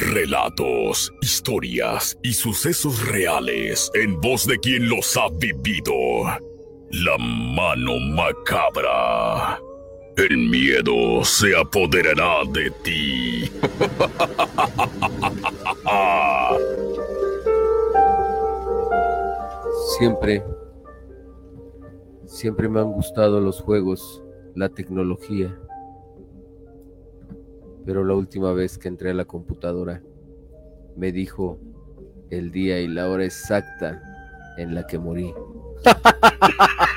Relatos, historias y sucesos reales en voz de quien los ha vivido. La mano macabra. El miedo se apoderará de ti. Siempre, siempre me han gustado los juegos, la tecnología. Pero la última vez que entré a la computadora, me dijo el día y la hora exacta en la que morí.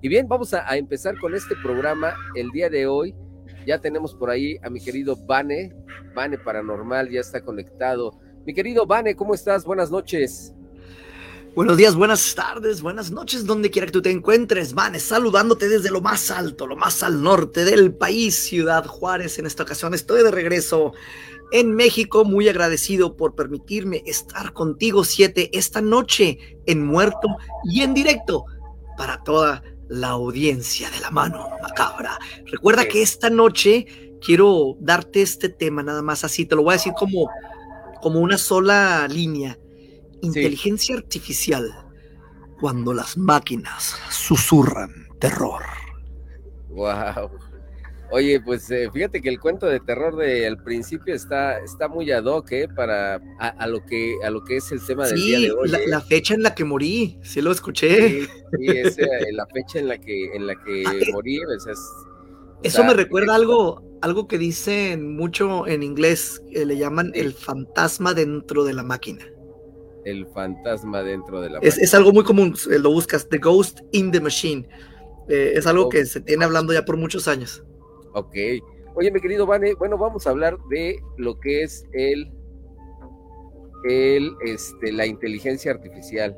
Y bien, vamos a, a, empezar con este programa el día de hoy. Ya tenemos por ahí a mi querido Vane, Vane Paranormal, ya está conectado. Mi querido Vane, ¿cómo estás? Buenas noches. Buenos días, buenas tardes, buenas noches, donde quiera que tú te encuentres. Vane, saludándote desde lo más alto, lo más al norte del país, Ciudad Juárez. En esta ocasión estoy de regreso en México, muy agradecido por permitirme estar contigo, siete, esta noche en muerto y en directo para toda la audiencia de la mano macabra. Recuerda que esta noche quiero darte este tema nada más así, te lo voy a decir como, como una sola línea. Inteligencia sí. artificial cuando las máquinas susurran terror. Wow. Oye, pues eh, fíjate que el cuento de terror del principio está, está muy ad hoc, ¿eh? Para a, a, lo que a lo que es el tema del día de hoy. La, ¿eh? la, fecha en la que morí, sí lo escuché. Sí, sí es eh, la fecha en la que en la que ah, morí, o sea, es, o Eso sea, me recuerda algo, algo que dicen mucho en inglés, le llaman el fantasma dentro de la máquina. El fantasma dentro de la es, es, algo muy común, eh, lo buscas, The Ghost in the Machine. Eh, es algo que se tiene hablando ya por muchos años. Ok. Oye, mi querido Vane, bueno, vamos a hablar de lo que es el, el, este, la inteligencia artificial.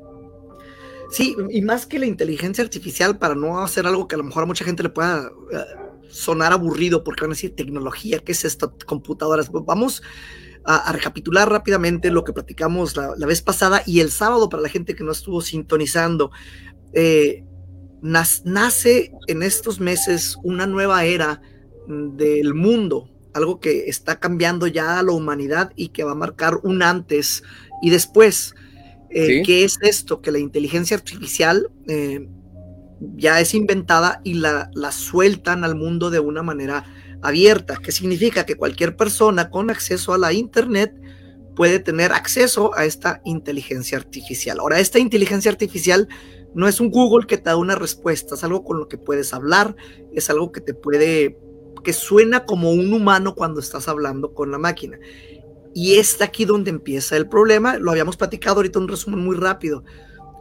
Sí, y más que la inteligencia artificial, para no hacer algo que a lo mejor a mucha gente le pueda uh, sonar aburrido, porque van a decir tecnología, ¿qué es esto? Computadoras. Vamos a, a recapitular rápidamente lo que platicamos la, la, vez pasada y el sábado para la gente que no estuvo sintonizando. Eh, nace en estos meses una nueva era del mundo, algo que está cambiando ya a la humanidad y que va a marcar un antes y después. Eh, ¿Sí? ¿Qué es esto? Que la inteligencia artificial eh, ya es inventada y la, la, sueltan al mundo de una manera abierta. ¿Qué significa? Que cualquier persona con acceso a la Internet puede tener acceso a esta inteligencia artificial. Ahora, esta inteligencia artificial no es un Google que te da una respuesta, es algo con lo que puedes hablar, es algo que te puede que suena como un humano cuando estás hablando con la máquina. Y es aquí donde empieza el problema. Lo habíamos platicado ahorita un resumen muy rápido.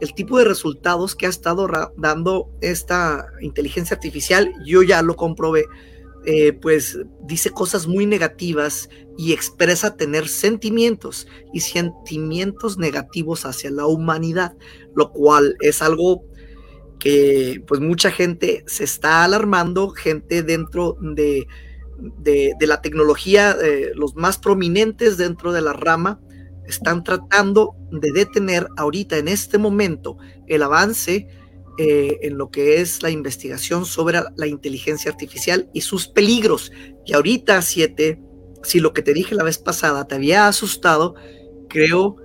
El tipo de resultados que ha estado dando esta inteligencia artificial, yo ya lo comprobé, eh, pues dice cosas muy negativas y expresa tener sentimientos y sentimientos negativos hacia la humanidad, lo cual es algo que pues mucha gente se está alarmando, gente dentro de, de, la tecnología, eh, los más prominentes dentro de la rama, están tratando de detener ahorita en este momento el avance eh, en lo que es la investigación sobre la inteligencia artificial y sus peligros. Y ahorita, siete, si lo que te dije la vez pasada te había asustado, creo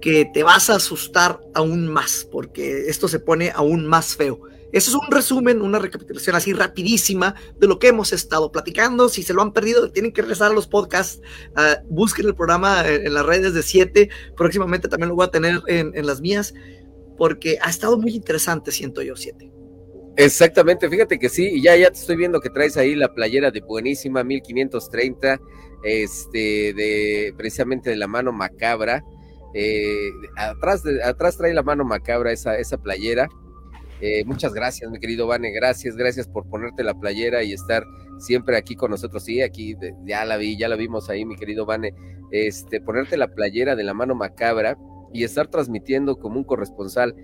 que te vas a asustar aún más, porque esto se pone aún más feo. Eso es un resumen, una recapitulación así rapidísima de lo que hemos estado platicando. Si se lo han perdido, tienen que regresar los podcasts. Uh, busquen el programa en, las redes de 7. Próximamente también lo voy a tener en, en, las mías, porque ha estado muy interesante, siento yo, 7. Exactamente, fíjate que sí, y ya, ya te estoy viendo que traes ahí la playera de buenísima 1530, este, de precisamente de la mano macabra. Eh, atrás, de, atrás trae la mano macabra esa, esa playera. Eh, muchas gracias, mi querido Vane, gracias, gracias por ponerte la playera y estar siempre aquí con nosotros. Sí, aquí ya la vi, ya la vimos ahí, mi querido Vane. Este, ponerte la playera de la mano macabra y estar transmitiendo como un corresponsal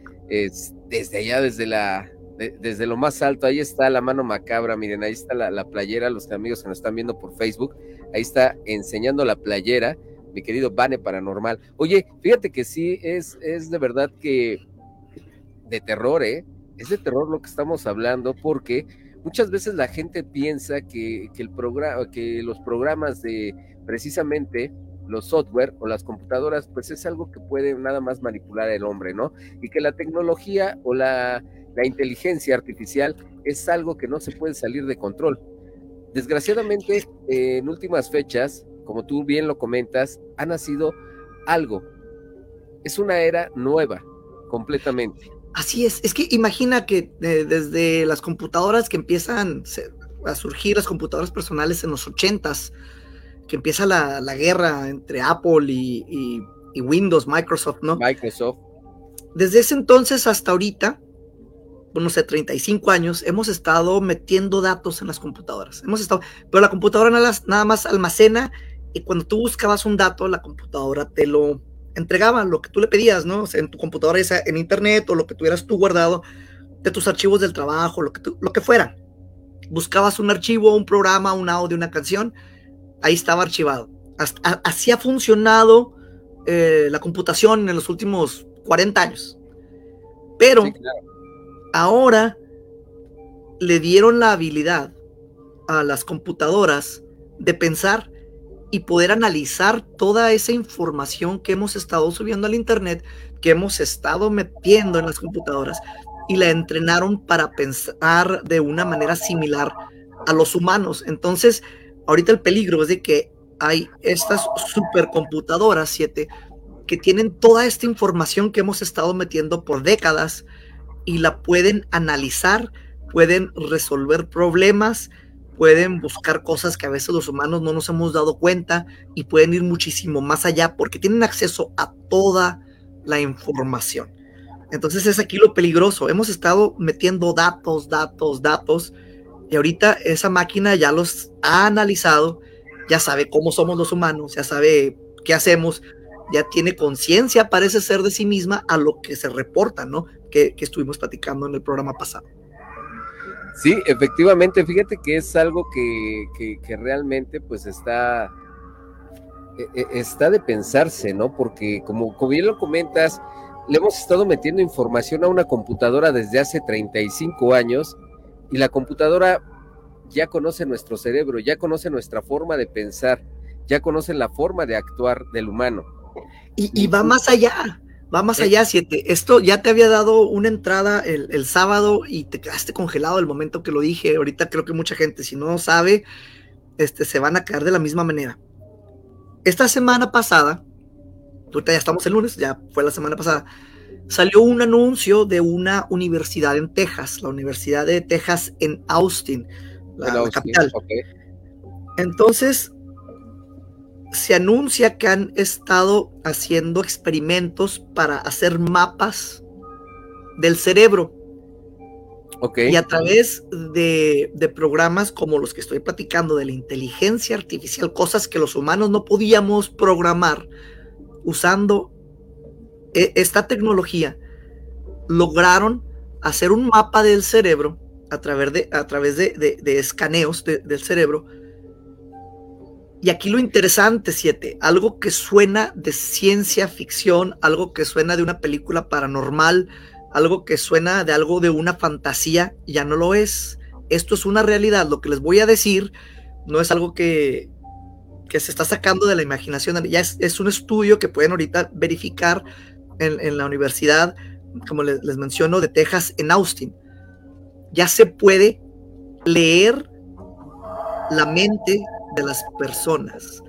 desde allá, desde la, desde lo más alto, ahí está la mano macabra, miren, ahí está la, playera, los amigos que nos están viendo por Facebook, ahí está enseñando la playera, mi querido Bane Paranormal. Oye, fíjate que sí, es, es de verdad que de terror, ¿eh? Es de terror lo que estamos hablando porque muchas veces la gente piensa que, que el programa, que los programas de precisamente los software o las computadoras, pues es algo que puede nada más manipular el hombre, ¿no? Y que la tecnología o la, inteligencia artificial es algo que no se puede salir de control. Desgraciadamente, en últimas fechas, como tú bien lo comentas, ha nacido algo. Es una era nueva, completamente. Así es, es que imagina que eh, desde las computadoras que empiezan a surgir, las computadoras personales en los ochentas, que empieza la, guerra entre Apple y, Windows, Microsoft, ¿no? Microsoft. Desde ese entonces hasta ahorita, no sé, 35 años, hemos estado metiendo datos en las computadoras. Hemos estado, pero la computadora nada, más almacena y cuando tú buscabas un dato, la computadora te lo entregaba, lo que tú le pedías, ¿no? O sea, en tu computadora, esa, en internet o lo que tuvieras tú guardado de tus archivos del trabajo, lo que, lo que fuera. Buscabas un archivo, un programa, un audio, una canción ahí estaba archivado. así ha funcionado eh, la computación en los últimos 40 años. Pero ahora le dieron la habilidad a las computadoras de pensar y poder analizar toda esa información que hemos estado subiendo al Internet, que hemos estado metiendo en las computadoras, y la entrenaron para pensar de una manera similar a los humanos. Entonces, ahorita el peligro es de que hay estas supercomputadoras, siete, que tienen toda esta información que hemos estado metiendo por décadas y la pueden analizar, pueden resolver problemas, pueden buscar cosas que a veces los humanos no nos hemos dado cuenta y pueden ir muchísimo más allá porque tienen acceso a toda la información. Entonces es aquí lo peligroso. Hemos estado metiendo datos, datos, datos y ahorita esa máquina ya los ha analizado, ya sabe cómo somos los humanos, ya sabe qué hacemos, ya tiene conciencia, parece ser de sí misma a lo que se reporta, ¿no? Que, estuvimos platicando en el programa pasado. Sí, efectivamente, fíjate que es algo que, realmente pues está, e, e, está de pensarse, ¿no? Porque como, como bien lo comentas, le hemos estado metiendo información a una computadora desde hace 35 años y la computadora ya conoce nuestro cerebro, ya conoce nuestra forma de pensar, ya conoce la forma de actuar del humano. Y, va más allá, va más allá, siete. Esto ya te había dado una entrada el, sábado y te quedaste congelado el momento que lo dije. Ahorita creo que mucha gente, si no sabe, este, se van a caer de la misma manera. Esta semana pasada, ahorita ya estamos el lunes, ya fue la semana pasada, salió un anuncio de una universidad en Texas, la Universidad de Texas en Austin, la, capital. Entonces, se anuncia que han estado haciendo experimentos para hacer mapas del cerebro. Y a través de, de, programas como los que estoy platicando, de la inteligencia artificial, cosas que los humanos no podíamos programar usando esta tecnología lograron hacer un mapa del cerebro a través de, a través de, escaneos del cerebro. Y aquí lo interesante, siete, algo que suena de ciencia ficción, algo que suena de una película paranormal, algo que suena de algo de una fantasía, ya no lo es. Esto es una realidad. Lo que les voy a decir no es algo que, que se está sacando de la imaginación, ya es, es un estudio que pueden ahorita verificar en, la universidad, como les, menciono, de Texas en Austin. Ya se puede leer la mente de las personas.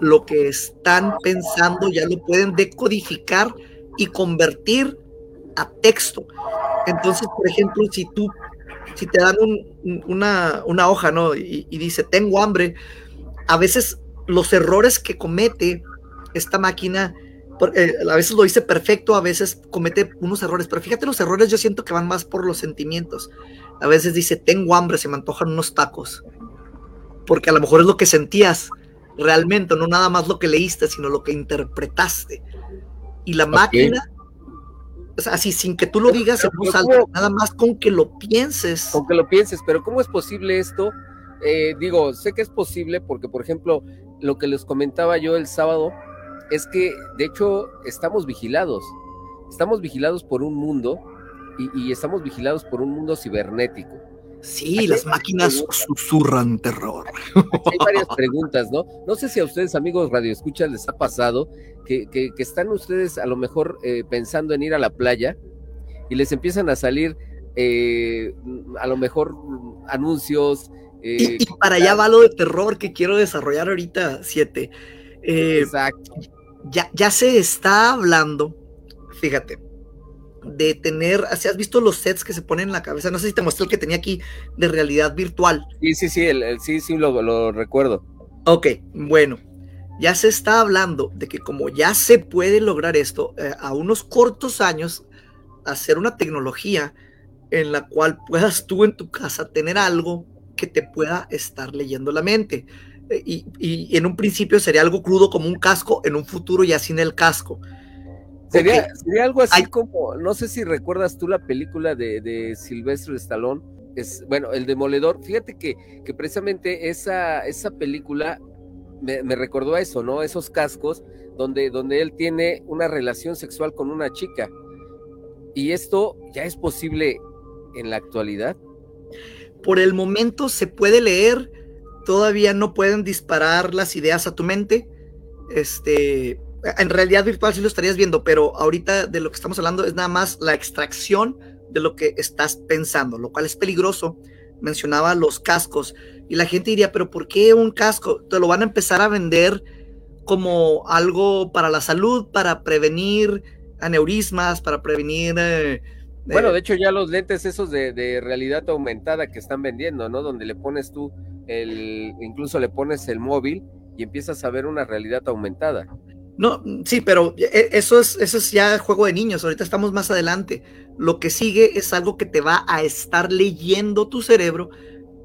Lo que están pensando ya lo pueden decodificar y convertir a texto. Entonces, por ejemplo, si tú, si te dan una, una, hoja, ¿no? Y, y, dice, tengo hambre, a veces los errores que comete esta máquina eh, a veces lo dice perfecto, a veces comete unos errores, pero fíjate los errores yo siento que van más por los sentimientos. A veces dice, tengo hambre, se me antojan unos tacos. Porque a lo mejor es lo que sentías realmente, no nada más lo que leíste, sino lo que interpretaste. Y la máquina, o sea, así sin que tú lo digas voz alta, nada más con que lo pienses. Con que lo pienses, pero ¿cómo es posible esto? Eh, digo, sé que es posible porque, por ejemplo, lo que les comentaba yo el sábado es que, de hecho, estamos vigilados. Estamos vigilados por un mundo y, estamos vigilados por un mundo cibernético. Sí, las máquinas susurran terror. hay varias preguntas, ¿no? No sé si a ustedes, amigos Radio Escuchas, les ha pasado que, que, están ustedes a lo mejor eh, pensando en ir a la playa y les empiezan a salir eh, a lo mejor anuncios. Eh, y, para allá va lo de terror que quiero desarrollar ahorita, siete. Exacto. Ya, ya se está hablando, fíjate, de tener, si has visto los sets que se ponen en la cabeza, no sé si te mostré el que tenía aquí de realidad virtual. Sí, sí, sí, el, sí, sí, lo, recuerdo. Ok, bueno, ya se está hablando de que como ya se puede lograr esto, eh, a unos cortos años, hacer una tecnología en la cual puedas tú en tu casa tener algo que te pueda estar leyendo la mente. Y, y, en un principio sería algo crudo como un casco, en un futuro ya sin el casco. Sería, algo así como, no sé si recuerdas tú la película de, de Silvestre Stallone, es, bueno, El Demoledor, fíjate que, que precisamente esa, esa película me, recordó a eso, ¿no? Esos cascos donde, donde él tiene una relación sexual con una chica. ¿Y esto ya es posible en la actualidad? Por el momento se puede leer, todavía no pueden disparar las ideas a tu mente. Este, en realidad virtual sí lo estarías viendo, pero ahorita de lo que estamos hablando es nada más la extracción de lo que estás pensando, lo cual es peligroso. Mencionaba los cascos y la gente diría, pero ¿por qué un casco? Te lo van a empezar a vender como algo para la salud, para prevenir aneurismas, para prevenir... Eh, bueno, de hecho ya los lentes esos de, de, realidad aumentada que están vendiendo, ¿no? Donde le pones tú el, incluso le pones el móvil y empiezas a ver una realidad aumentada. No, sí, pero e, eso es, eso es ya juego de niños. Ahorita estamos más adelante. Lo que sigue es algo que te va a estar leyendo tu cerebro.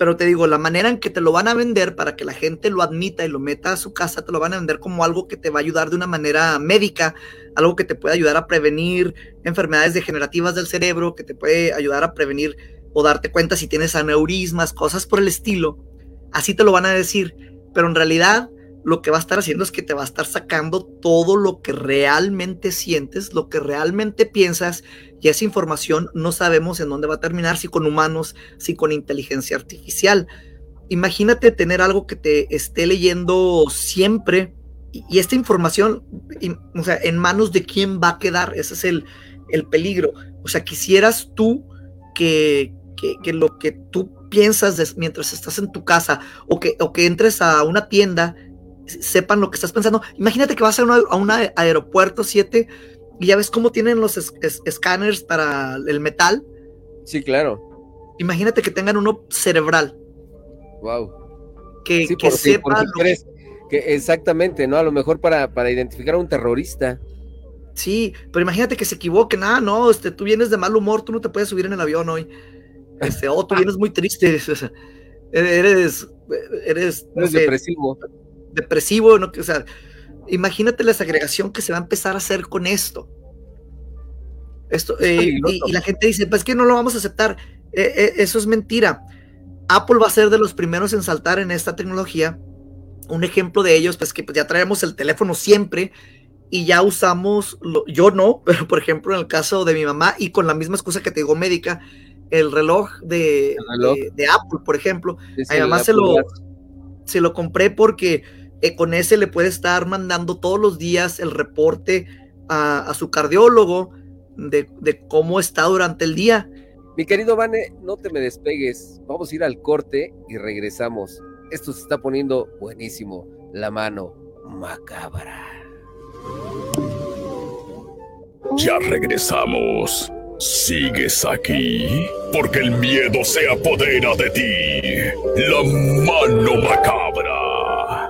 Pero te digo, la manera en que te lo van a vender para que la gente lo admita y lo meta a su casa, te lo van a vender como algo que te va a ayudar de una manera médica, algo que te puede ayudar a prevenir enfermedades degenerativas del cerebro, que te puede ayudar a prevenir o darte cuenta si tienes aneurismas, cosas por el estilo. Así te lo van a decir. Pero en realidad lo que va a estar haciendo es que te va a estar sacando todo lo que realmente sientes, lo que realmente piensas, y esa información no sabemos en dónde va a terminar, si con humanos, si con inteligencia artificial. Imagínate tener algo que te esté leyendo siempre y, esta información, o sea, en manos de quién va a quedar, ese es el, el peligro. O sea, quisieras tú que, que, lo que tú piensas mientras estás en tu casa o que, o que entres a una tienda sepan lo que estás pensando. Imagínate que vas a, a un aeropuerto 7 y ya ves cómo tienen los escáneres para el metal. Sí, claro. Imagínate que tengan uno cerebral. Wow. Que, que sepa que, exactamente, ¿no? A lo mejor para, para identificar a un terrorista. Sí, pero imagínate que se equivoquen. Ah, no, este, tú vienes de mal humor, tú no te puedes subir en el avión hoy. Este, oh, tú vienes muy triste. eres, eres, eres depresivo depresivo, ¿no? O sea, imagínate la segregación que se va a empezar a hacer con esto. Esto, eh, y, la gente dice, pues que no lo vamos a aceptar. Eh, eh, eso es mentira. Apple va a ser de los primeros en saltar en esta tecnología. Un ejemplo de ellos, pues que pues, ya traemos el teléfono siempre y ya usamos, yo no, pero por ejemplo en el caso de mi mamá y con la misma excusa que te digo médica, el reloj de, de, Apple, por ejemplo, a mi mamá se lo, se lo compré porque eh, con ese le puede estar mandando todos los días el reporte a, su cardiólogo de, cómo está durante el día. Mi querido Vane, no te me despegues. Vamos a ir al corte y regresamos. Esto se está poniendo buenísimo. La mano macabra. Ya regresamos. ¿Sigues aquí? Porque el miedo se apodera de ti. La mano macabra.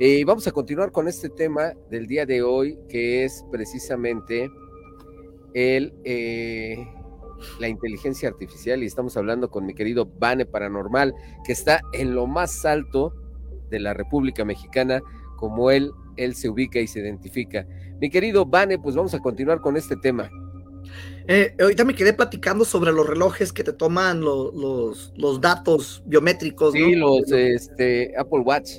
Eh, vamos a continuar con este tema del día de hoy, que es precisamente el, eh, la inteligencia artificial y estamos hablando con mi querido Bane Paranormal, que está en lo más alto de la República Mexicana, como él, él se ubica y se identifica. Mi querido Bane, pues vamos a continuar con este tema. Eh, ahorita me quedé platicando sobre los relojes que te toman los, los, datos biométricos. Sí, los este, Apple Watch.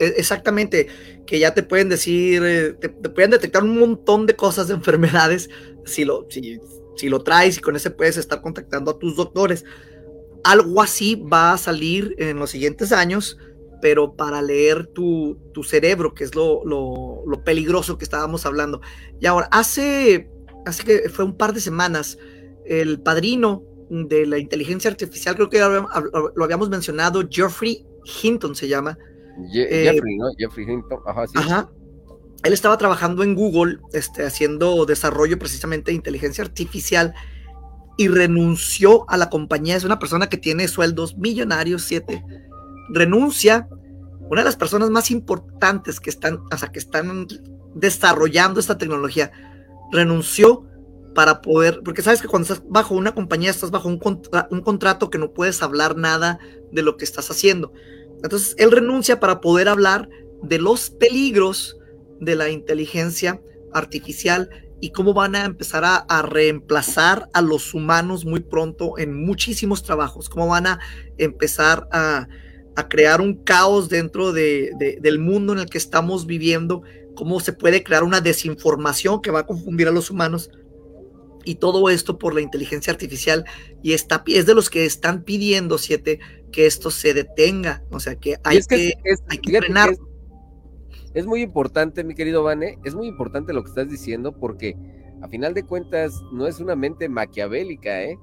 E, exactamente, que ya te pueden decir, eh, te, pueden detectar un montón de cosas de enfermedades si lo, si, si lo traes y con ese puedes estar contactando a tus doctores. Algo así va a salir en los siguientes años, pero para leer tu, tu cerebro, que es lo, lo, lo, peligroso que estábamos hablando. Y ahora, hace, hace que fue un par de semanas, el padrino de la inteligencia artificial, creo que lo habíamos mencionado, Geoffrey Hinton se llama. Eh, Jeffrey, ¿no? Jeffrey Hinton, ajá, sí. Ajá él estaba trabajando en Google, este, haciendo desarrollo precisamente de inteligencia artificial y renunció a la compañía. Es una persona que tiene sueldos millonarios, siete. Renuncia, una de las personas más importantes que están, o sea, que están desarrollando esta tecnología, renunció para poder, porque sabes que cuando estás bajo una compañía estás bajo un, un contrato que no puedes hablar nada de lo que estás haciendo. Entonces, él renuncia para poder hablar de los peligros de la inteligencia artificial y cómo van a empezar a, reemplazar a los humanos muy pronto en muchísimos trabajos, cómo van a empezar a, crear un caos dentro de, del mundo en el que estamos viviendo, cómo se puede crear una desinformación que va a confundir a los humanos. Y todo esto por la inteligencia artificial. Y está, es de los que están pidiendo, siete, que esto se detenga. O sea, que hay que, hay que frenar es muy importante, mi querido Vane, es muy importante lo que estás diciendo porque a final de cuentas no es una mente maquiavélica, ¿eh?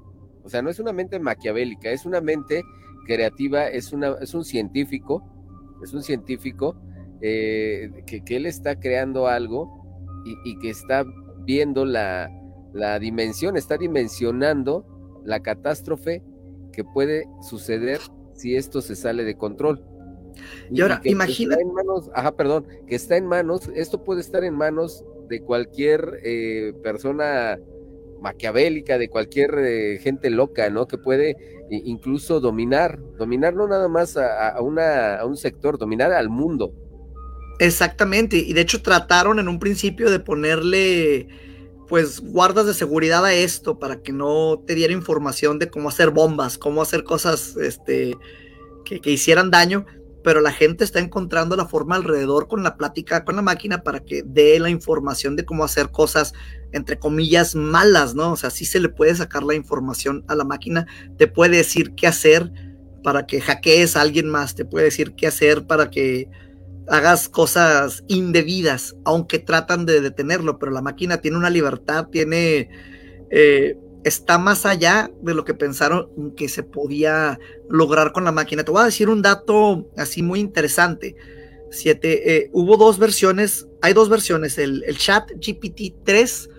O sea, no es una mente maquiavélica, es una mente creativa, es, una, es un científico, es un científico eh, que, él está creando algo y, que está viendo la, la dimensión, está dimensionando la catástrofe que puede suceder si esto se sale de control. Y, ahora, imagina. en manos, ajá, perdón, que está en manos, esto puede estar en manos de cualquier eh, persona maquiavélica, de cualquier eh, gente loca, ¿no? Que puede incluso dominar, dominar no nada más a, una, a un sector, dominar al mundo. Exactamente, y de hecho trataron en un principio de ponerle pues guardas de seguridad a esto para que no te diera información de cómo hacer bombas, cómo hacer cosas este, que, que hicieran daño, pero la gente está encontrando la forma alrededor con la plática con la máquina para que dé la información de cómo hacer cosas, entre comillas, malas, ¿no? O sea, sí se le puede sacar la información a la máquina, te puede decir qué hacer para que hackees a alguien más, te puede decir qué hacer para que hagas cosas indebidas, aunque tratan de detenerlo, pero la máquina tiene una libertad, tiene... Eh, está más allá de lo que pensaron que se podía lograr con la máquina. Te voy a decir un dato así muy interesante. Siete, eh, hubo dos versiones, hay dos versiones, el, chat GPT 3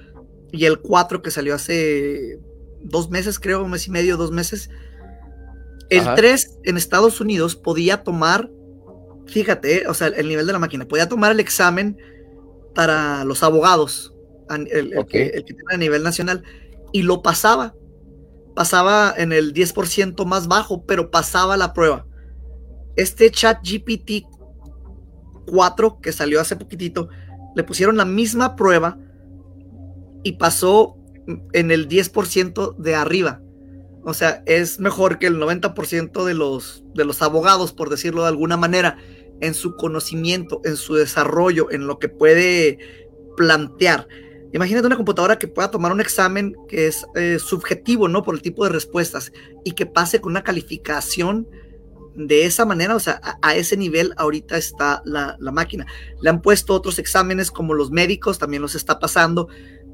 y el 4 que salió hace dos meses, creo, un mes y medio, dos meses. El 3 en Estados Unidos podía tomar, fíjate, o sea, el nivel de la máquina, podía tomar el examen para los abogados, el, que, el que tiene a nivel nacional y lo pasaba. Pasaba en el 10% más bajo, pero pasaba la prueba. Este chat GPT 4 que salió hace poquitito, le pusieron la misma prueba y pasó en el 10% de arriba. O sea, es mejor que el 90% de los, de los abogados, por decirlo de alguna manera, en su conocimiento, en su desarrollo, en lo que puede plantear. Imagínate una computadora que pueda tomar un examen que es eh, subjetivo, ¿no? Por el tipo de respuestas y que pase con una calificación de esa manera, o sea, a, ese nivel ahorita está la, máquina. Le han puesto otros exámenes como los médicos, también los está pasando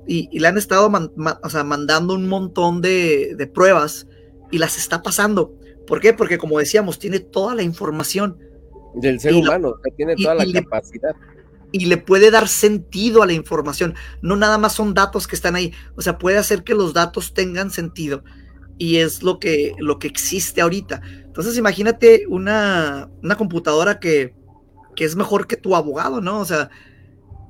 y, le han estado mandando un montón de, pruebas y las está pasando. ¿Por qué? Porque como decíamos, tiene toda la información. Del ser humano, tiene toda la capacidad y le puede dar sentido a la información. No nada más son datos que están ahí. O sea, puede hacer que los datos tengan sentido. Y es lo que, lo que existe ahorita. Entonces, imagínate una, una computadora que que es mejor que tu abogado, ¿no? O sea...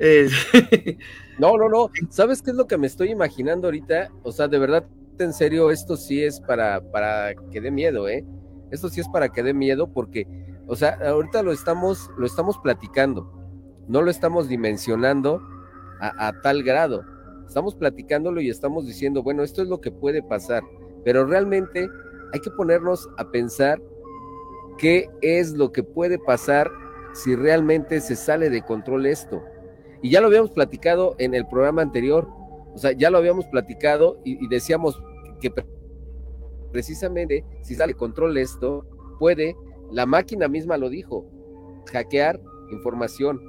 Eh, no, no, no. ¿Sabes qué es lo que me estoy imaginando ahorita? O sea, de verdad, en serio, esto sí es para, para que dé miedo, ¿eh? Esto sí es para que dé miedo porque, o sea, ahorita lo estamos, lo estamos platicando, no lo estamos dimensionando a, a tal grado. Estamos platicándolo y estamos diciendo, bueno, esto es lo que puede pasar, pero realmente hay que ponernos a pensar qué es lo que puede pasar si realmente se sale de control esto. Y ya lo habíamos platicado en el programa anterior, o sea, ya lo habíamos platicado y, decíamos que precisamente si sale de control esto, puede, la máquina misma lo dijo, hackear información.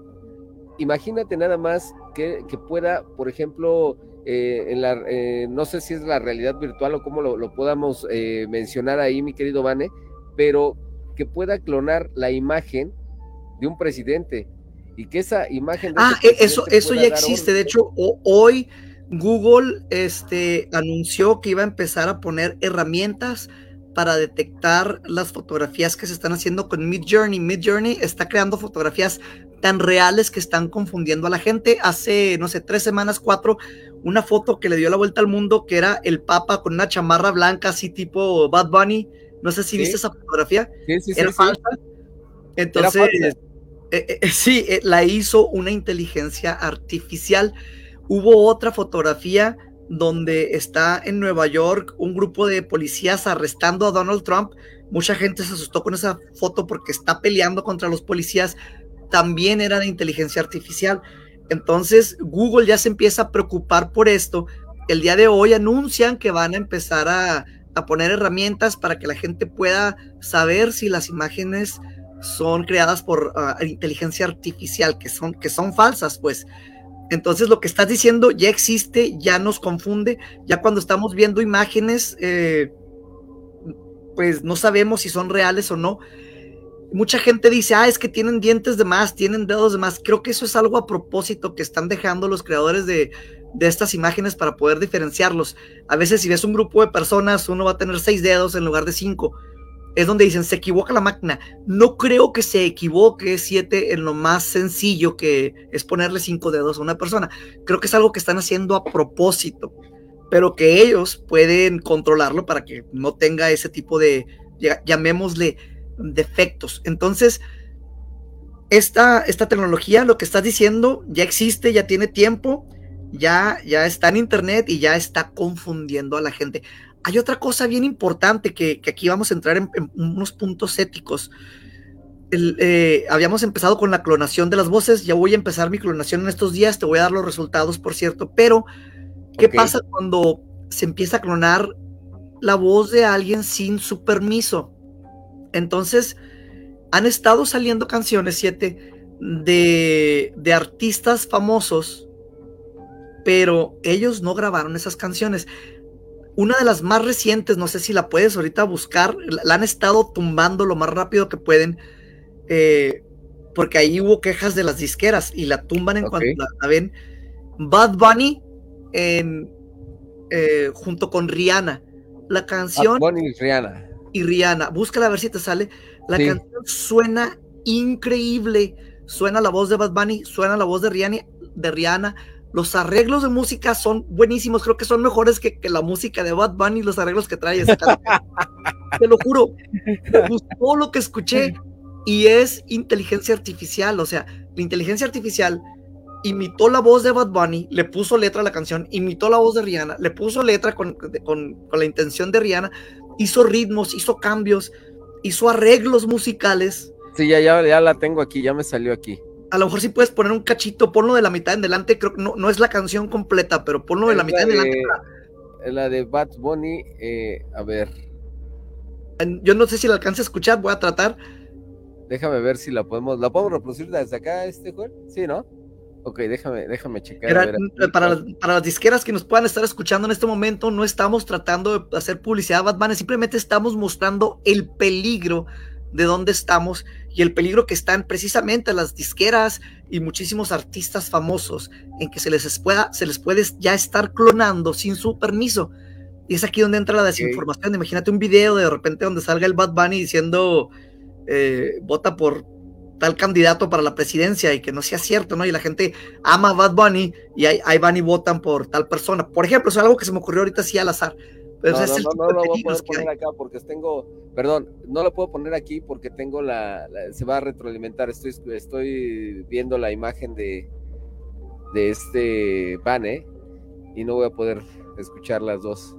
Imagínate nada más que, pueda, por ejemplo, eh, en la, eh, no sé si es la realidad virtual o cómo lo, podamos eh, mencionar ahí, mi querido Vane, pero que pueda clonar la imagen de un presidente y que esa imagen... ah, e, eso, eso ya existe. De hecho, hoy Google este, anunció que iba a empezar a poner herramientas para detectar las fotografías que se están haciendo con Mid Journey. Mid Journey está creando fotografías tan reales que están confundiendo a la gente. Hace, no sé, tres semanas, cuatro, una foto que le dio la vuelta al mundo que era el Papa con una chamarra blanca, así tipo Bad Bunny. No sé si viste esa fotografía. Sí, sí, era falsa. Entonces, eh, eh, sí, eh, la hizo una inteligencia artificial. Hubo otra fotografía donde está en Nueva York un grupo de policías arrestando a Donald Trump. Mucha gente se asustó con esa foto porque está peleando contra los policías. También era de inteligencia artificial. Entonces Google ya se empieza a preocupar por esto. El día de hoy anuncian que van a empezar a, poner herramientas para que la gente pueda saber si las imágenes son creadas por ah, inteligencia artificial, que son, que son falsas, pues. Entonces lo que estás diciendo ya existe, ya nos confunde, ya cuando estamos viendo imágenes, eh, pues no sabemos si son reales o no. Mucha gente dice, ah, es que tienen dientes de más, tienen dedos de más. Creo que eso es algo a propósito que están dejando los creadores de, de estas imágenes para poder diferenciarlos. A veces si ves un grupo de personas, uno va a tener seis dedos en lugar de cinco es donde dicen, se equivoca la máquina. No creo que se equivoque siete en lo más sencillo que es ponerle cinco dedos a una persona. Creo que es algo que están haciendo a propósito, pero que ellos pueden controlarlo para que no tenga ese tipo de, llamémosle, defectos. Entonces, esta, esta tecnología, lo que estás diciendo, ya existe, ya tiene tiempo, ya, ya está en internet y ya está confundiendo a la gente hay otra cosa bien importante que, aquí vamos a entrar en, unos puntos éticos. Eh, habíamos empezado con la clonación de las voces, ya voy a empezar mi clonación en estos días, te voy a dar los resultados, por cierto, pero ¿qué pasa cuando se empieza a clonar la voz de alguien sin su permiso? Entonces, han estado saliendo canciones, siete, de, de artistas famosos, pero ellos no grabaron esas canciones. Una de las más recientes, no sé si la puedes ahorita buscar, la han estado tumbando lo más rápido que pueden, eh, porque ahí hubo quejas de las disqueras y la tumban en cuanto la, ven. Bad Bunny en, eh, junto con Rihanna. La canción. Bad Bunny y Rihanna. Y Rihanna. Búscala a ver si te sale. La canción suena increíble. Suena la voz de Bad Bunny, suena la voz de Rihanna, de Rihanna los arreglos de música son buenísimos, creo que son mejores que, la música de Bad Bunny, los arreglos que trae. Te lo juro, me gustó lo que escuché y es inteligencia artificial, o sea, la inteligencia artificial imitó la voz de Bad Bunny, le puso letra a la canción, imitó la voz de Rihanna, le puso letra con, la intención de Rihanna, hizo ritmos, hizo cambios, hizo arreglos musicales. Sí, ya, ya la tengo aquí, ya me salió aquí a lo mejor sí puedes poner un cachito, ponlo de la mitad en delante, creo que no, no es la canción completa, pero ponlo de la mitad en delante. La de Bad Bunny, eh, a ver. Yo no sé si la alcance a escuchar, voy a tratar. Déjame ver si la podemos, ¿la podemos reproducir desde acá, este juego? Sí, ¿no? Ok, déjame, déjame checar. para, las, para, las, disqueras que nos puedan estar escuchando en este momento, no estamos tratando de hacer publicidad a Bad Bunny, simplemente estamos mostrando el peligro de dónde estamos y el peligro que están precisamente las disqueras y muchísimos artistas famosos en que se les pueda, se les puede ya estar clonando sin su permiso. Y es aquí donde entra la desinformación. Imagínate un video de repente donde salga el Bad Bunny diciendo eh, vota por tal candidato para la presidencia y que no sea cierto, ¿no? Y la gente ama a Bad Bunny y ahí, ahí van y votan por tal persona. Por ejemplo, es algo que se me ocurrió ahorita así al azar. Pero no, no, no, no, lo voy a poder poner acá porque tengo, perdón, no lo puedo poner aquí porque tengo la, se va a retroalimentar, estoy, estoy viendo la imagen de, de este Bane y no voy a poder escuchar las dos.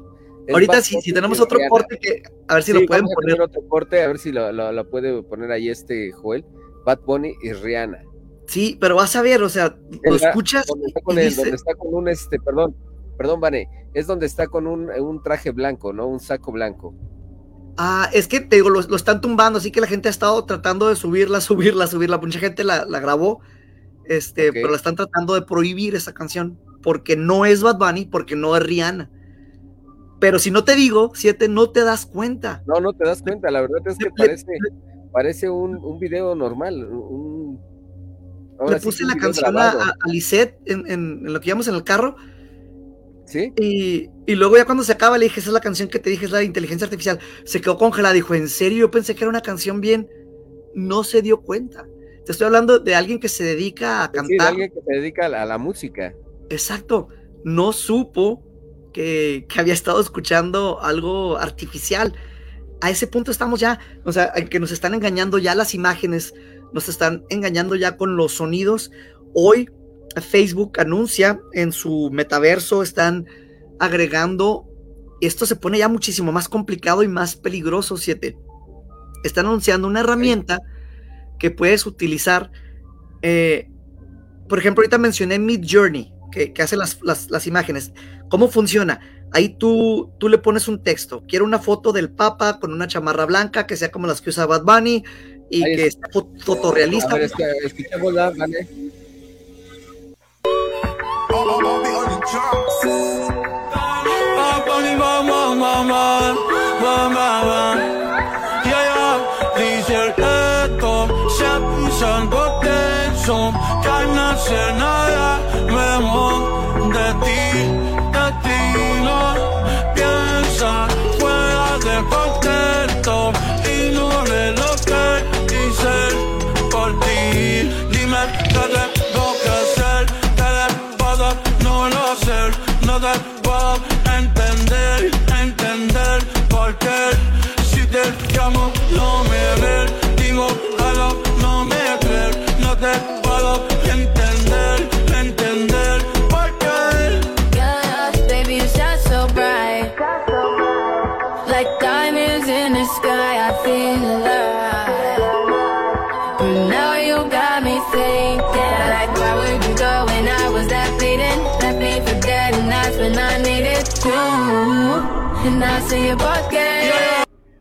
Ahorita si, si tenemos otro corte que a ver si lo pueden poner. otro corte, a ver si lo, lo, puede poner ahí este Joel. Bad Bunny y Rihanna. Sí, pero vas a ver, o sea, lo escuchas. Donde está, con, donde está con un este, perdón, perdón, Vane, es donde está con un, un, traje blanco, ¿no? Un saco blanco. Ah, es que te digo, lo, están tumbando, así que la gente ha estado tratando de subirla, subirla, subirla. Mucha gente la, la grabó, este, pero la están tratando de prohibir esa canción, porque no es Bad Bunny, porque no es Rihanna. Pero si no te digo, siete, no te das cuenta. No, no te das cuenta, la verdad es que parece, parece un, un video normal. Un, Le puse la canción a, a, Lisette en, en, lo que íbamos en el carro. Sí. Y, y, luego ya cuando se acaba le dije, esa es la canción que te dije, es la de inteligencia artificial. Se quedó congelada, dijo, ¿en serio? Yo pensé que era una canción bien. No se dio cuenta. Te estoy hablando de alguien que se dedica a cantar. Sí, de alguien que se dedica a la música. Exacto. No supo que, había estado escuchando algo artificial. A ese punto estamos ya, o sea, que nos están engañando ya las imágenes, nos están engañando ya con los sonidos. Hoy Facebook anuncia en su metaverso, están agregando, esto se pone ya muchísimo más complicado y más peligroso, siete. Están anunciando una herramienta que puedes utilizar. Eh, por ejemplo, ahorita mencioné Mid Journey, que, hace las, las, imágenes. ¿Cómo funciona? Ahí tú, tú le pones un texto. Quiero una foto del Papa con una chamarra blanca que sea como las que usa Bad Bunny y que sea fotorrealista. Ver, ¿vale? Up on the man, man, man, man, man, man.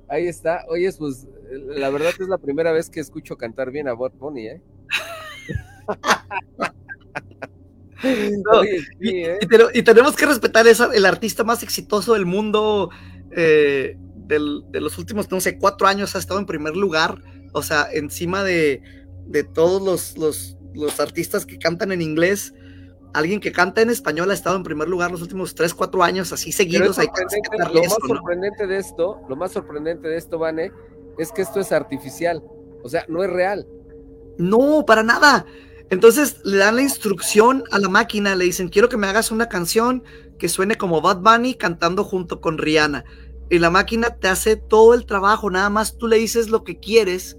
Ahí está. Oye, pues la verdad es la primera vez que escucho cantar bien a Bot Pony, ¿eh? ¿eh? y, tenemos que respetar eso, el artista más exitoso del mundo eh, de los últimos, no sé, cuatro años ha estado en primer lugar, o sea, encima de, de todos los, los, los artistas que cantan en inglés alguien que canta en español ha estado en primer lugar los últimos 3, 4 años, así seguidos. Hay lo más sorprendente de esto, lo más sorprendente de esto, Vane, es que esto es artificial. O sea, no es real. No, para nada. Entonces le dan la instrucción a la máquina, le dicen, quiero que me hagas una canción que suene como Bad Bunny cantando junto con Rihanna. Y la máquina te hace todo el trabajo, nada más tú le dices lo que quieres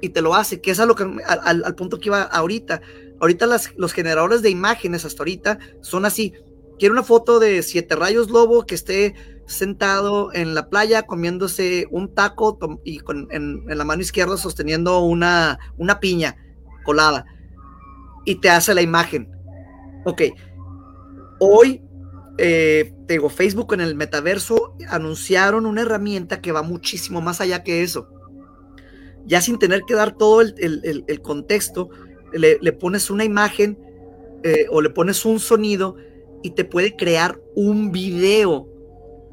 y te lo hace, que es a lo que, al, al punto que iba ahorita. Ahorita los generadores de imágenes hasta ahorita son así. Quiero una foto de siete rayos lobo que esté sentado en la playa comiéndose un taco y con, en, la mano izquierda sosteniendo una, una piña colada. Y te hace la imagen. Ok. Hoy, eh, Facebook en el metaverso anunciaron una herramienta que va muchísimo más allá que eso. Ya sin tener que dar todo el, el contexto, le, pones una imagen eh, o le pones un sonido y te puede crear un video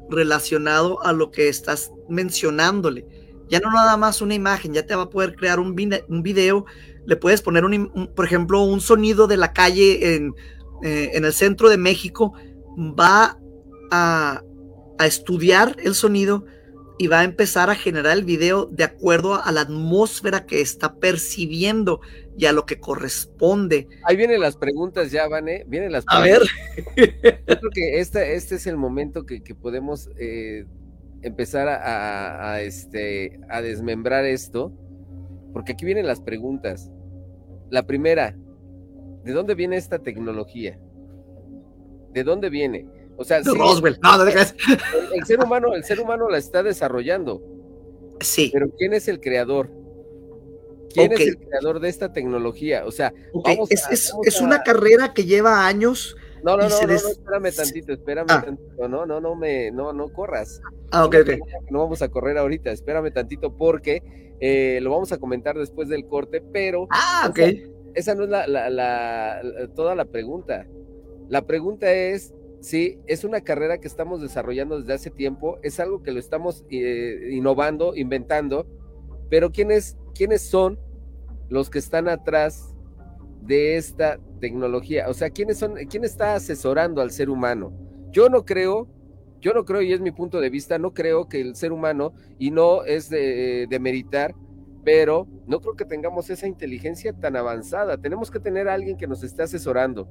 relacionado a lo que estás mencionándole. Ya no nada más una imagen, ya te va a poder crear un, video. Le puedes poner, un, por ejemplo, un sonido de la calle en, eh, en el centro de México. Va a, a estudiar el sonido y va a empezar a generar el video de acuerdo a la atmósfera que está percibiendo y a lo que corresponde. Ahí vienen las preguntas ya, Vane, vienen las preguntas. A ver. Yo creo que este, este es el momento que, podemos eh, empezar a, este, a desmembrar esto, porque aquí vienen las preguntas. La primera, ¿de dónde viene esta tecnología? ¿De dónde viene? O sea, Roswell. No, no dejes. El, ser humano, el ser humano la está desarrollando. Sí. Pero ¿quién es el creador? ¿Quién es el creador de esta tecnología? O sea, es, una carrera que lleva años. No, no, no, no, espérame tantito, espérame ah. tantito, no, no, no me, no, no corras. Ah, ok, ok. No vamos a correr ahorita, espérame tantito porque eh, lo vamos a comentar después del corte, pero. Ah, ok. Esa, no es la, toda la pregunta. La pregunta es, sí, es una carrera que estamos desarrollando desde hace tiempo, es algo que lo estamos eh, innovando, inventando, pero ¿quiénes, ¿quiénes son los que están atrás de esta tecnología? O sea, ¿quiénes son, quién está asesorando al ser humano? Yo no creo, yo no creo, y es mi punto de vista, no creo que el ser humano, y no es de, de meritar, pero no creo que tengamos esa inteligencia tan avanzada. Tenemos que tener a alguien que nos esté asesorando.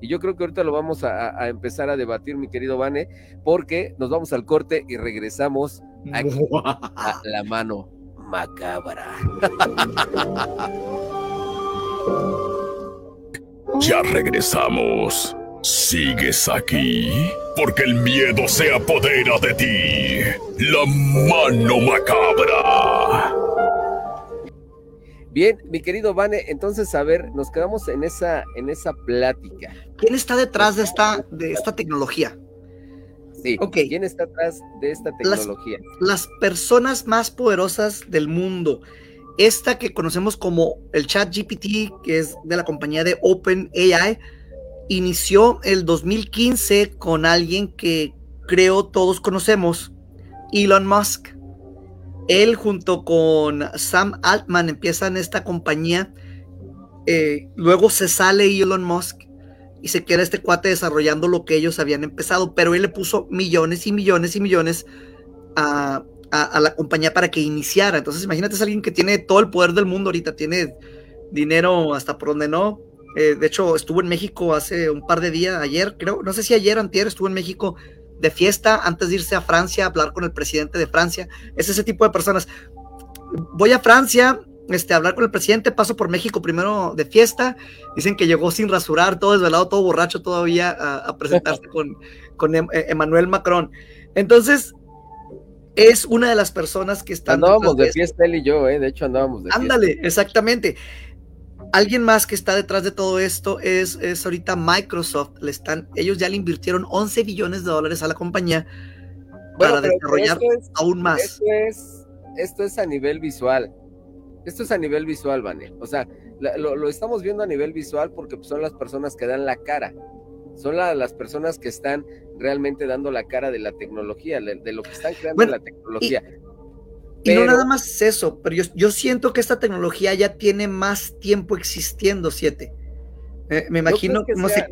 Y yo creo que ahorita lo vamos a, empezar a debatir, mi querido Vane, porque nos vamos al corte y regresamos a la mano macabra. Ya regresamos. ¿Sigues aquí? Porque el miedo se apodera de ti. La mano macabra. Bien, mi querido Vane, entonces a ver, nos quedamos en esa, en esa plática. ¿Quién está detrás de esta, de esta tecnología? Sí, ¿quién está detrás de esta tecnología? Las, personas más poderosas del mundo. Esta que conocemos como el chat GPT, que es de la compañía de OpenAI, inició el 2015 con alguien que creo todos conocemos, Elon Musk. Él junto con Sam Altman empiezan esta compañía. Eh, luego se sale Elon Musk y se queda este cuate desarrollando lo que ellos habían empezado, pero él le puso millones y millones y millones a, la compañía para que iniciara. Entonces imagínate es alguien que tiene todo el poder del mundo ahorita, tiene dinero hasta por donde no. Eh, de hecho, estuvo en México hace un par de días, ayer, creo, no sé si ayer antier, estuvo en México de fiesta antes de irse a Francia a hablar con el presidente de Francia. Es ese tipo de personas. Voy a Francia, este, hablar con el presidente, paso por México primero de fiesta. Dicen que llegó sin rasurar, todo desvelado, todo borracho todavía a, presentarse con, con em, eh, Emmanuel Macron. Entonces, es una de las personas que están. Andábamos de fiesta él y yo, ¿eh? de hecho andábamos de fiesta. Ándale, exactamente. Alguien más que está detrás de todo esto es, es ahorita Microsoft. Le están, ellos ya le invirtieron 11 billones de dólares a la compañía para desarrollar aún más. Esto es, esto es a nivel visual. Esto es a nivel visual, Vane. O sea, lo, estamos viendo a nivel visual porque son las personas que dan la cara. Son las personas que están realmente dando la cara de la tecnología, de, lo que están creando la tecnología. Y no nada más es eso, pero yo, siento que esta tecnología ya tiene más tiempo existiendo, siete. Eh, me imagino, que no sé,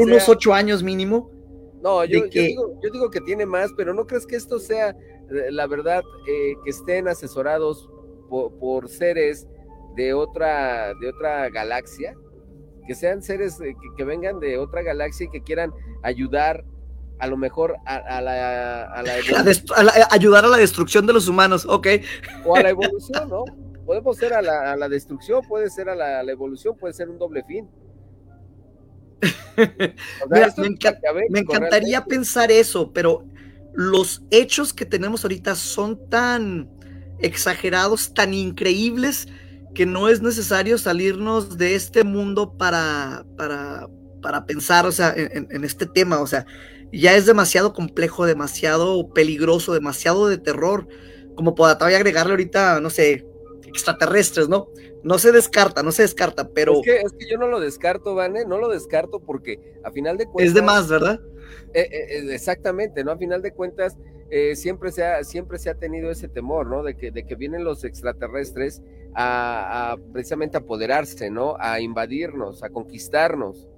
unos ocho años mínimo. No, yo, digo, que tiene más, pero ¿no crees que esto sea, eh, la verdad, eh, que estén asesorados por, seres de otra, de otra galaxia? Que sean seres que, que vengan de otra galaxia y que quieran ayudar a lo mejor a, la, ayudar a la destrucción de los humanos, ok. O a la evolución, ¿no? Podemos ser a la, destrucción, puede ser a la, evolución, puede ser un doble fin. me, encantaría pensar eso, pero los hechos que tenemos ahorita son tan exagerados, tan increíbles, que no es necesario salirnos de este mundo para, para, para pensar, o sea, en, en este tema, o sea, ya es demasiado complejo, demasiado peligroso, demasiado de terror, como para todavía agregarle ahorita, no sé, extraterrestres, ¿no? No se descarta, no se descarta, pero... Es que, es que yo no lo descarto, Vane, no lo descarto porque a final de cuentas... Es de más, ¿verdad? Eh, eh, eh, exactamente, ¿no? A final de cuentas siempre, se ha, siempre se ha tenido ese temor, ¿no? De que, de que vienen los extraterrestres a, a precisamente apoderarse, ¿no? A invadirnos, a conquistarnos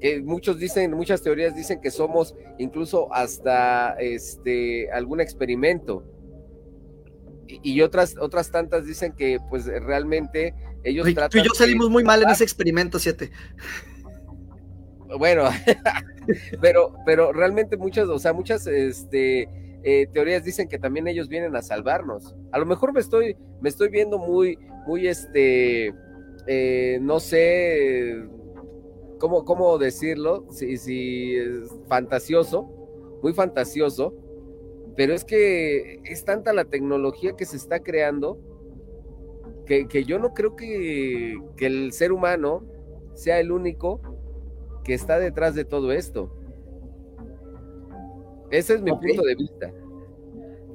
que muchos dicen, muchas teorías dicen que somos incluso hasta este algún experimento. y, otras, otras tantas dicen que pues realmente ellos tratan Tú y yo salimos muy mal en ese experimento, siete. Bueno, pero, pero realmente muchas, o sea, muchas este, eh, teorías dicen que también ellos vienen a salvarnos. A lo mejor me estoy, me estoy viendo muy, muy este, eh, no sé cómo, cómo decirlo, si, si es fantasioso, muy fantasioso, pero es que es tanta la tecnología que se está creando que, yo no creo que, el ser humano sea el único que está detrás de todo esto. Ese es mi punto de vista.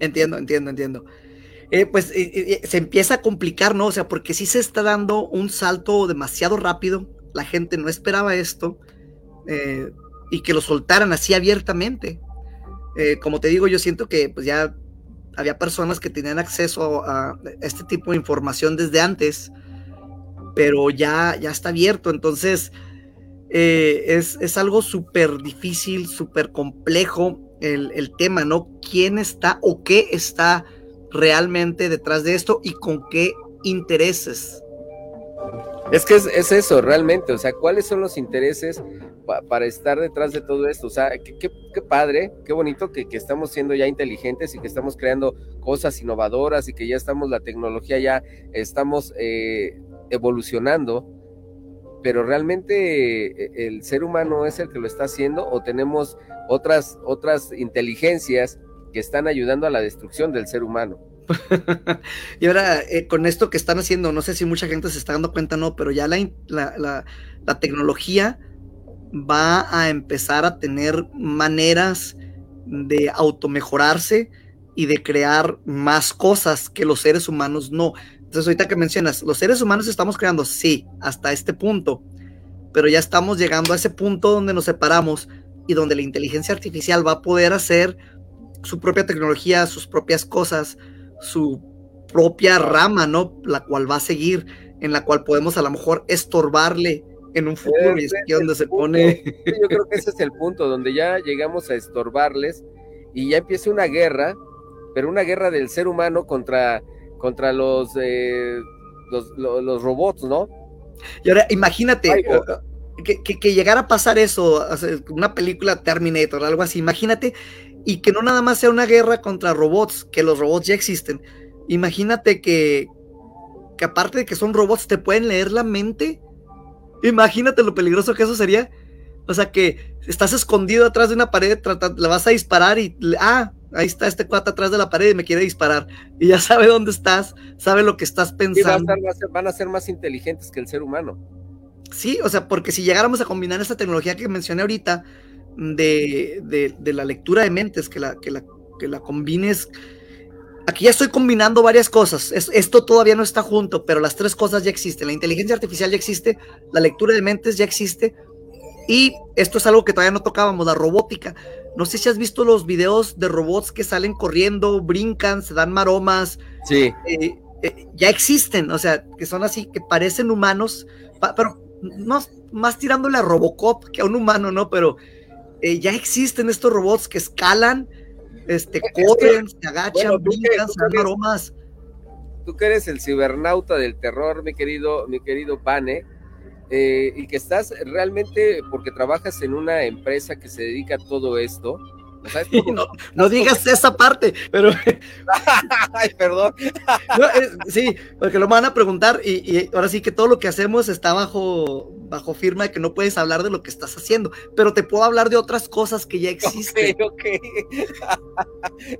Entiendo, entiendo, entiendo. Eh, pues eh, eh, se empieza a complicar, ¿no? O sea, porque sí se está dando un salto demasiado rápido. La gente no esperaba esto y que lo soltaran así abiertamente. Como te digo, yo siento que pues ya había personas que tenían acceso a, este tipo de información desde antes, pero ya, ya está abierto. Entonces, eh, es, algo súper difícil, súper complejo el, el, tema, ¿no? ¿Quién está o qué está realmente detrás de esto y con qué intereses? Es que es, eso, realmente, o sea, ¿cuáles son los intereses para estar detrás de todo esto? O sea, qué, padre, qué bonito que, estamos siendo ya inteligentes y que estamos creando cosas innovadoras y que ya estamos, la tecnología ya estamos eh, evolucionando, pero realmente eh, el ser humano es el que lo está haciendo o tenemos otras, otras inteligencias que están ayudando a la destrucción del ser humano. y ahora, eh, con esto que están haciendo, no sé si mucha gente se está dando cuenta, no, pero ya la, tecnología va a empezar a tener maneras de automejorarse y de crear más cosas que los seres humanos no. Entonces, ahorita que mencionas, los seres humanos estamos creando, sí, hasta este punto, pero ya estamos llegando a ese punto donde nos separamos y donde la inteligencia artificial va a poder hacer su propia tecnología, sus propias cosas, su propia rama, ¿no? La cual va a seguir, en la cual podemos a lo mejor estorbarle en un futuro y es aquí donde se pone. Yo creo que ese es el punto, donde ya llegamos a estorbarles y ya empieza una guerra, pero una guerra del ser humano contra, contra los, eh, los, robots, ¿no? Y ahora imagínate que, que, llegara a pasar eso, una película Terminator, algo así, imagínate y que no nada más sea una guerra contra robots, que los robots ya existen. Imagínate que, que aparte de que son robots, te pueden leer la mente. Imagínate lo peligroso que eso sería. O sea, que estás escondido atrás de una pared, le vas a disparar y, ah, ahí está este cuate atrás de la pared y me quiere disparar. Y ya sabe dónde estás, sabe lo que estás pensando. van a ser más inteligentes que el ser humano. Sí, o sea, porque si llegáramos a combinar esta tecnología que mencioné ahorita, de, la lectura de mentes, que la, que la, que la combines. Aquí ya estoy combinando varias cosas. esto todavía no está junto, pero las tres cosas ya existen. La inteligencia artificial ya existe, la lectura de mentes ya existe. Y esto es algo que todavía no tocábamos, la robótica. No sé si has visto los videos de robots que salen corriendo, brincan, se dan maromas. Sí. Eh, eh, ya existen, o sea, que son así, que parecen humanos, pero no, más tirándole a Robocop que a un humano, ¿no? Pero eh, ya existen estos robots que escalan, este, corren, se agachan, brincan, se dan aromas. Tú que eres el cibernauta del terror, mi querido, mi querido Pane, eh, y que estás realmente, porque trabajas en una empresa que se dedica a todo esto, no, digas esa parte, pero. Ay, perdón. sí, porque lo van a preguntar y, ahora sí que todo lo que hacemos está bajo, bajo firma de que no puedes hablar de lo que estás haciendo, pero te puedo hablar de otras cosas que ya existen. Ok, ok.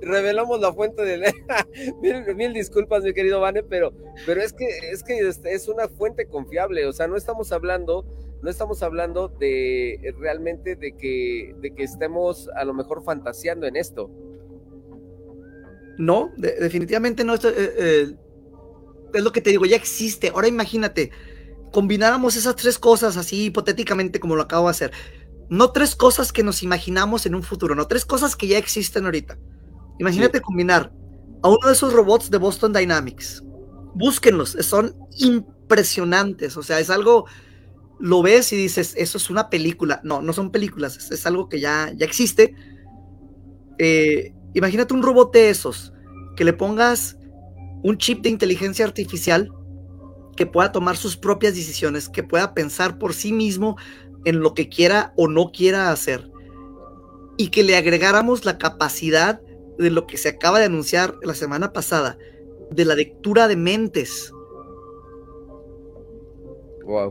Revelamos la fuente de. mil, mil, disculpas, mi querido Vane, pero, pero es que, es que es una fuente confiable, o sea, no estamos hablando no estamos hablando de realmente de que, de que estemos a lo mejor fantaseando en esto. No, definitivamente no. Eh, eh, es lo que te digo, ya existe. Ahora imagínate, combináramos esas tres cosas así hipotéticamente como lo acabo de hacer. No tres cosas que nos imaginamos en un futuro, no tres cosas que ya existen ahorita. Imagínate combinar a uno de esos robots de Boston Dynamics. Búsquenlos, son impresionantes. O sea, es algo lo ves y dices, eso es una película. No, no son películas, es, algo que ya, ya existe. Eh, imagínate un robot de esos, que le pongas un chip de inteligencia artificial que pueda tomar sus propias decisiones, que pueda pensar por sí mismo en lo que quiera o no quiera hacer, y que le agregáramos la capacidad de lo que se acaba de anunciar la semana pasada, de la lectura de mentes.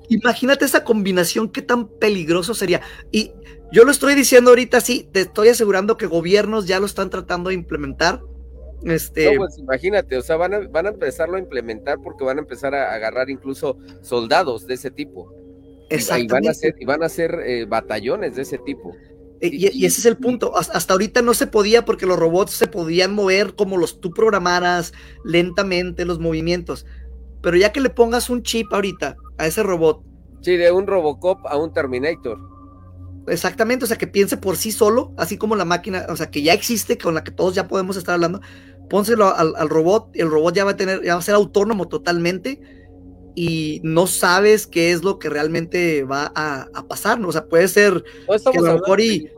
Imagínate esa combinación, qué tan peligroso sería. Y yo lo estoy diciendo ahorita, sí, te estoy asegurando que gobiernos ya lo están tratando de implementar. Este... pues imagínate, o sea, van a, van a empezarlo a implementar porque van a empezar a agarrar incluso soldados de ese tipo. Y, van a ser, y van a ser eh, batallones de ese tipo. Y, ese es el punto. Hasta, ahorita no se podía porque los robots se podían mover como los tú programaras lentamente los movimientos. Pero ya que le pongas un chip ahorita a ese robot. Sí, de un Robocop a un Terminator. Exactamente, o sea, que piense por sí solo, así como la máquina, o sea, que ya existe, con la que todos ya podemos estar hablando. Pónselo al, al robot, el robot ya va a tener, ya va a ser autónomo totalmente y no sabes qué es lo que realmente va a, pasar, ¿no? O sea, puede ser que a lo mejor y,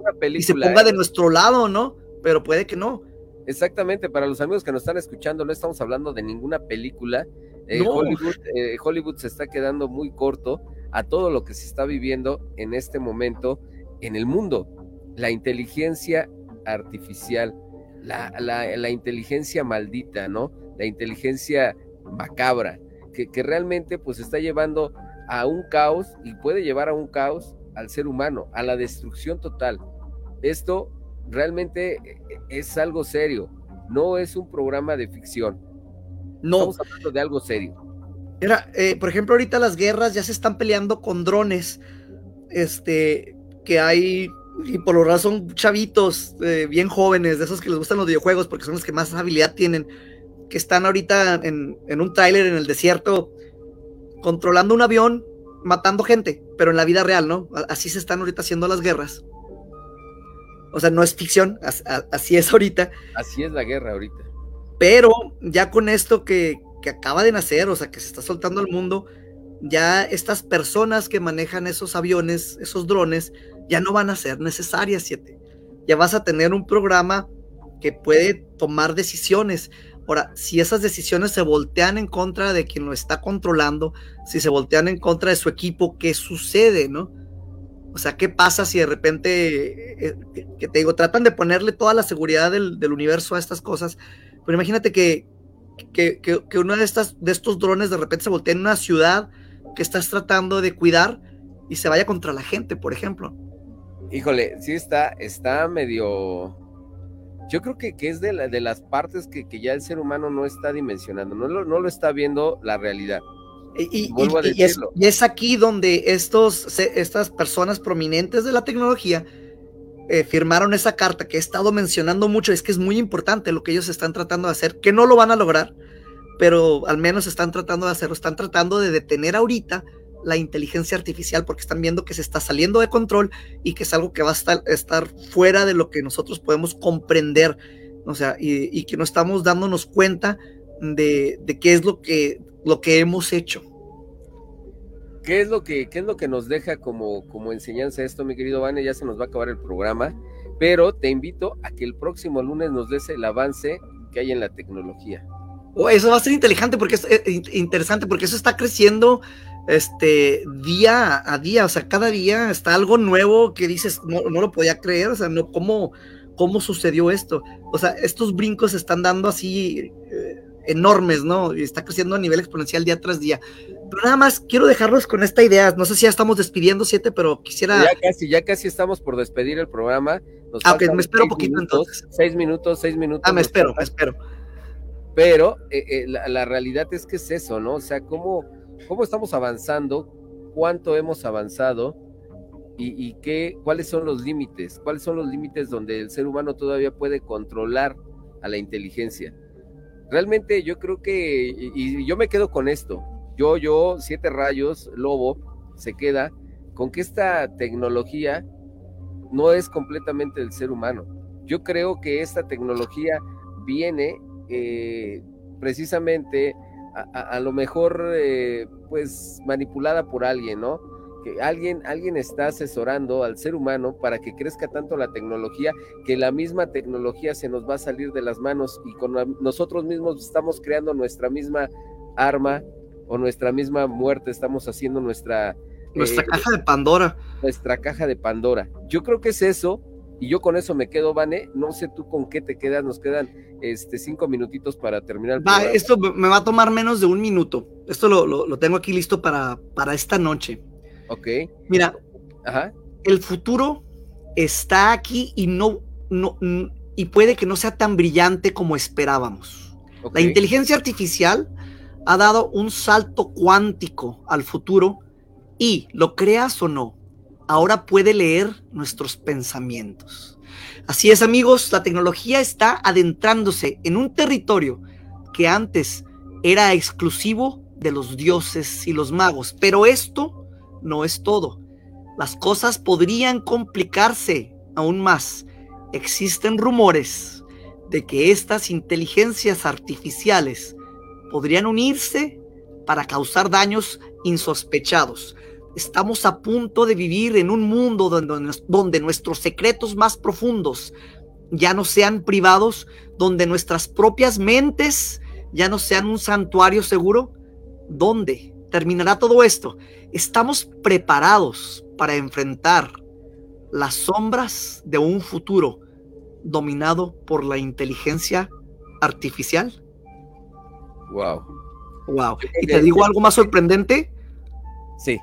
se ponga de ¿eh? nuestro lado, ¿no? Pero puede que no. Exactamente, para los amigos que nos están escuchando, no estamos hablando de ninguna película. Eh, Hollywood, eh, Hollywood se está quedando muy corto a todo lo que se está viviendo en este momento en el mundo. La inteligencia artificial, la, la inteligencia maldita, ¿no? La inteligencia macabra que, realmente pues está llevando a un caos y puede llevar a un caos al ser humano, a la destrucción total. Esto realmente eh, es algo serio, no es un programa de ficción. No. Estamos hablando de algo serio. Mira, eh, por ejemplo, ahorita las guerras ya se están peleando con drones, este, que hay, y por lo razón son chavitos eh, bien jóvenes, de esos que les gustan los videojuegos, porque son los que más habilidad tienen que están ahorita en, un tráiler en el desierto controlando un avión, matando gente, pero en la vida real, ¿no? Así se están ahorita haciendo las guerras. O sea, no es ficción, así es ahorita. Así es la guerra ahorita. Pero ya con esto que, que acaba de nacer, o sea, que se está soltando al mundo, ya estas personas que manejan esos aviones, esos drones, ya no van a ser necesarias, siete. Ya vas a tener un programa que puede tomar decisiones. Ahora, si esas decisiones se voltean en contra de quien lo está controlando, si se voltean en contra de su equipo, ¿qué sucede, no? O sea, ¿qué pasa si de repente, eh, eh, que te digo, tratan de ponerle toda la seguridad del, universo a estas cosas? Pero imagínate que, que, que, uno de, estas, de estos drones de repente se voltee en una ciudad que estás tratando de cuidar y se vaya contra la gente, por ejemplo. Híjole, sí está, está medio, yo creo que, que es de, la, de las partes que, que, ya el ser humano no está dimensionando, no lo, no lo está viendo la realidad. Y, y, es, aquí donde estos, estas personas prominentes de la tecnología eh, firmaron esa carta que he estado mencionando mucho, es que es muy importante lo que ellos están tratando de hacer, que no lo van a lograr, pero al menos están tratando de hacerlo, están tratando de detener ahorita la inteligencia artificial porque están viendo que se está saliendo de control y que es algo que va a estar, estar fuera de lo que nosotros podemos comprender, o sea, y, que no estamos dándonos cuenta de, qué es lo que, lo que hemos hecho. ¿Qué es lo que, qué es lo que nos deja como, como enseñanza esto, mi querido Vane? Ya se nos va a acabar el programa, pero te invito a que el próximo lunes nos des el avance que hay en la tecnología. Oh, eso va a ser inteligente porque es eh, interesante porque eso está creciendo este, día a día, o sea, cada día está algo nuevo que dices, no, no lo podía creer, o sea, no, ¿cómo, ¿cómo sucedió esto? O sea, estos brincos se están dando así eh, enormes, ¿no? Y está creciendo a nivel exponencial día tras día. Pero nada más quiero dejarlos con esta idea, no sé si ya estamos despidiendo, siete, pero quisiera... Ya casi, ya casi estamos por despedir el programa. ah, ok, me espero un poquito entonces. Seis minutos, seis minutos. Ah, me espero, me espero. Pero eh, eh, la, la realidad es que es eso, ¿no? O sea, cómo cómo estamos avanzando, cuánto hemos avanzado y, qué, cuáles son los límites, cuáles son los límites donde el ser humano todavía puede controlar a la inteligencia. Realmente yo creo que, y, yo me quedo con esto, yo, yo, siete rayos, lobo, se queda con que esta tecnología no es completamente del ser humano. Yo creo que esta tecnología viene eh, precisamente a, lo mejor eh, pues manipulada por alguien, ¿no? que alguien, alguien está asesorando al ser humano para que crezca tanto la tecnología que la misma tecnología se nos va a salir de las manos y con nosotros mismos estamos creando nuestra misma arma o nuestra misma muerte, estamos haciendo nuestra... Nuestra eh, caja de Pandora. Nuestra caja de Pandora. Yo creo que es eso, y yo con eso me quedo, Vane. No sé tú con qué te quedas, nos quedan este, cinco minutitos para terminar. El va, esto me va a tomar menos de un minuto. Esto lo, lo, tengo aquí listo para, para esta noche. Ok. Mira, el futuro está aquí y no, no, y puede que no sea tan brillante como esperábamos. La inteligencia artificial ha dado un salto cuántico al futuro y, lo creas o no, ahora puede leer nuestros pensamientos. Así es, amigos, la tecnología está adentrándose en un territorio que antes era exclusivo de los dioses y los magos, pero esto no es todo. Las cosas podrían complicarse aún más. Existen rumores de que estas inteligencias artificiales podrían unirse para causar daños insospechados. Estamos a punto de vivir en un mundo donde, donde, nuestros secretos más profundos ya no sean privados, donde nuestras propias mentes ya no sean un santuario seguro. ¿Dónde terminará todo esto? Estamos preparados para enfrentar las sombras de un futuro dominado por la inteligencia artificial. Wow. Wow. Y te digo algo más sorprendente. Sí.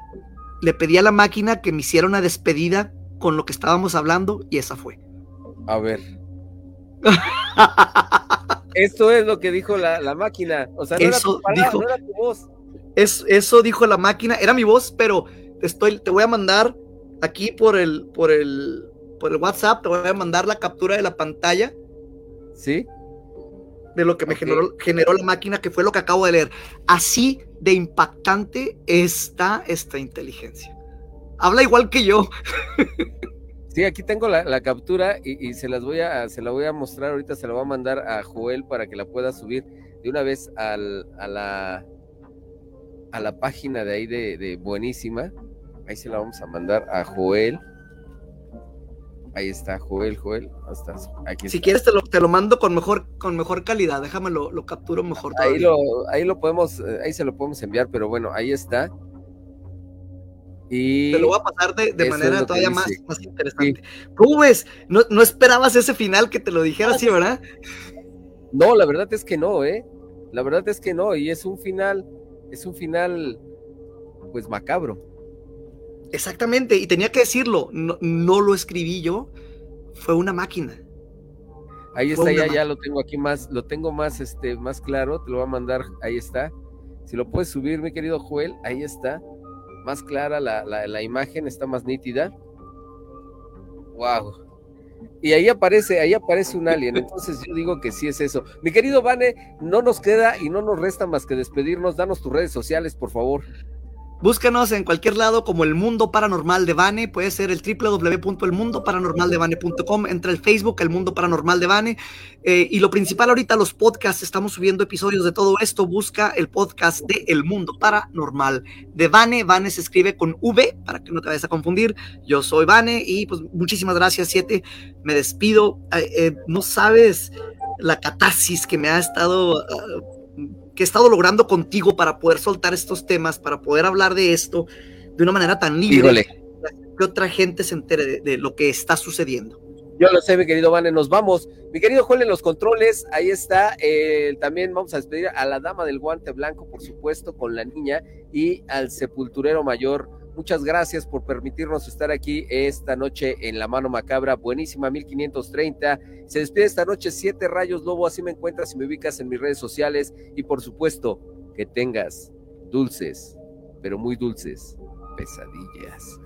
Le pedí a la máquina que me hiciera una despedida con lo que estábamos hablando y esa fue. A ver. Esto es lo que dijo la, máquina. O sea, no, eso era tu tu voz. eso dijo la máquina, era mi voz, pero te, estoy, te voy a mandar aquí por el, por el, por el WhatsApp, te voy a mandar la captura de la pantalla. ¿Sí? De lo que me generó, generó, la máquina, que fue lo que acabo de leer. Así de impactante está esta inteligencia. Habla igual que yo. Sí, aquí tengo la, captura y, se las voy a, se la voy a mostrar ahorita, se la voy a mandar a Joel para que la pueda subir de una vez al, a la a la página de ahí de, de Buenísima. Ahí se la vamos a mandar a Joel Ahí está, Joel, Joel. Hasta aquí si quieres te lo, te lo mando con mejor, con mejor calidad. Déjame lo, lo capturo mejor. Ahí lo, ahí lo podemos, eh, ahí se lo podemos enviar, pero bueno, ahí está. Y te lo voy a pasar de, manera todavía más, más, interesante. ¿Cómo ves? No, no, esperabas ese final que te lo dijera así, ¿verdad? No, la verdad es que no, ¿eh? La verdad es que no, y es un final, es un final, pues macabro. Exactamente, y tenía que decirlo, no, lo escribí yo, fue una máquina. Ahí está, ya, ya lo tengo aquí más, lo tengo más, este, más claro, te lo voy a mandar, ahí está. Si lo puedes subir, mi querido Joel, ahí está. Más clara la, la, imagen, está más nítida. Wow. Y ahí aparece, ahí aparece un alien. Entonces yo digo que sí es eso. Mi querido Vane, no nos queda y no nos resta más que despedirnos. Danos tus redes sociales, por favor. Búscanos en cualquier lado como El Mundo Paranormal de Bane, puede ser el www.elmundoparanormaldevane.com, entra el Facebook, El Mundo Paranormal de Bane, eh, y lo principal ahorita, los podcasts, estamos subiendo episodios de todo esto, busca el podcast de El Mundo Paranormal de Bane, Bane se escribe con V, para que no te vayas a confundir, yo soy Bane, y pues muchísimas gracias, Siete, me despido, eh, no sabes la catarsis que me ha estado... Ah, que he estado logrando contigo para poder soltar estos temas, para poder hablar de esto de una manera tan libre que otra gente se entere de, lo que está sucediendo. Yo lo sé, mi querido Vane, nos vamos. Mi querido Joel en los controles, ahí está. Eh, también vamos a despedir a la dama del guante blanco, por supuesto, con la niña, y al sepulturero mayor Muchas gracias por permitirnos estar aquí esta noche en La Mano Macabra, buenísima 1530. Se despide esta noche Siete Rayos Lobo, así me encuentras y me ubicas en mis redes sociales y por supuesto que tengas dulces, pero muy dulces, pesadillas.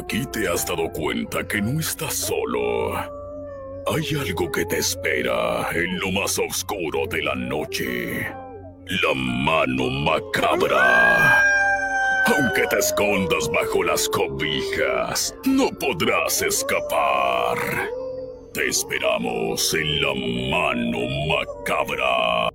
Aquí te has dado cuenta que no estás solo. Hay algo que te espera en lo más oscuro de la noche. La mano macabra. Aunque te escondas bajo las cobijas, no podrás escapar. Te esperamos en la mano macabra.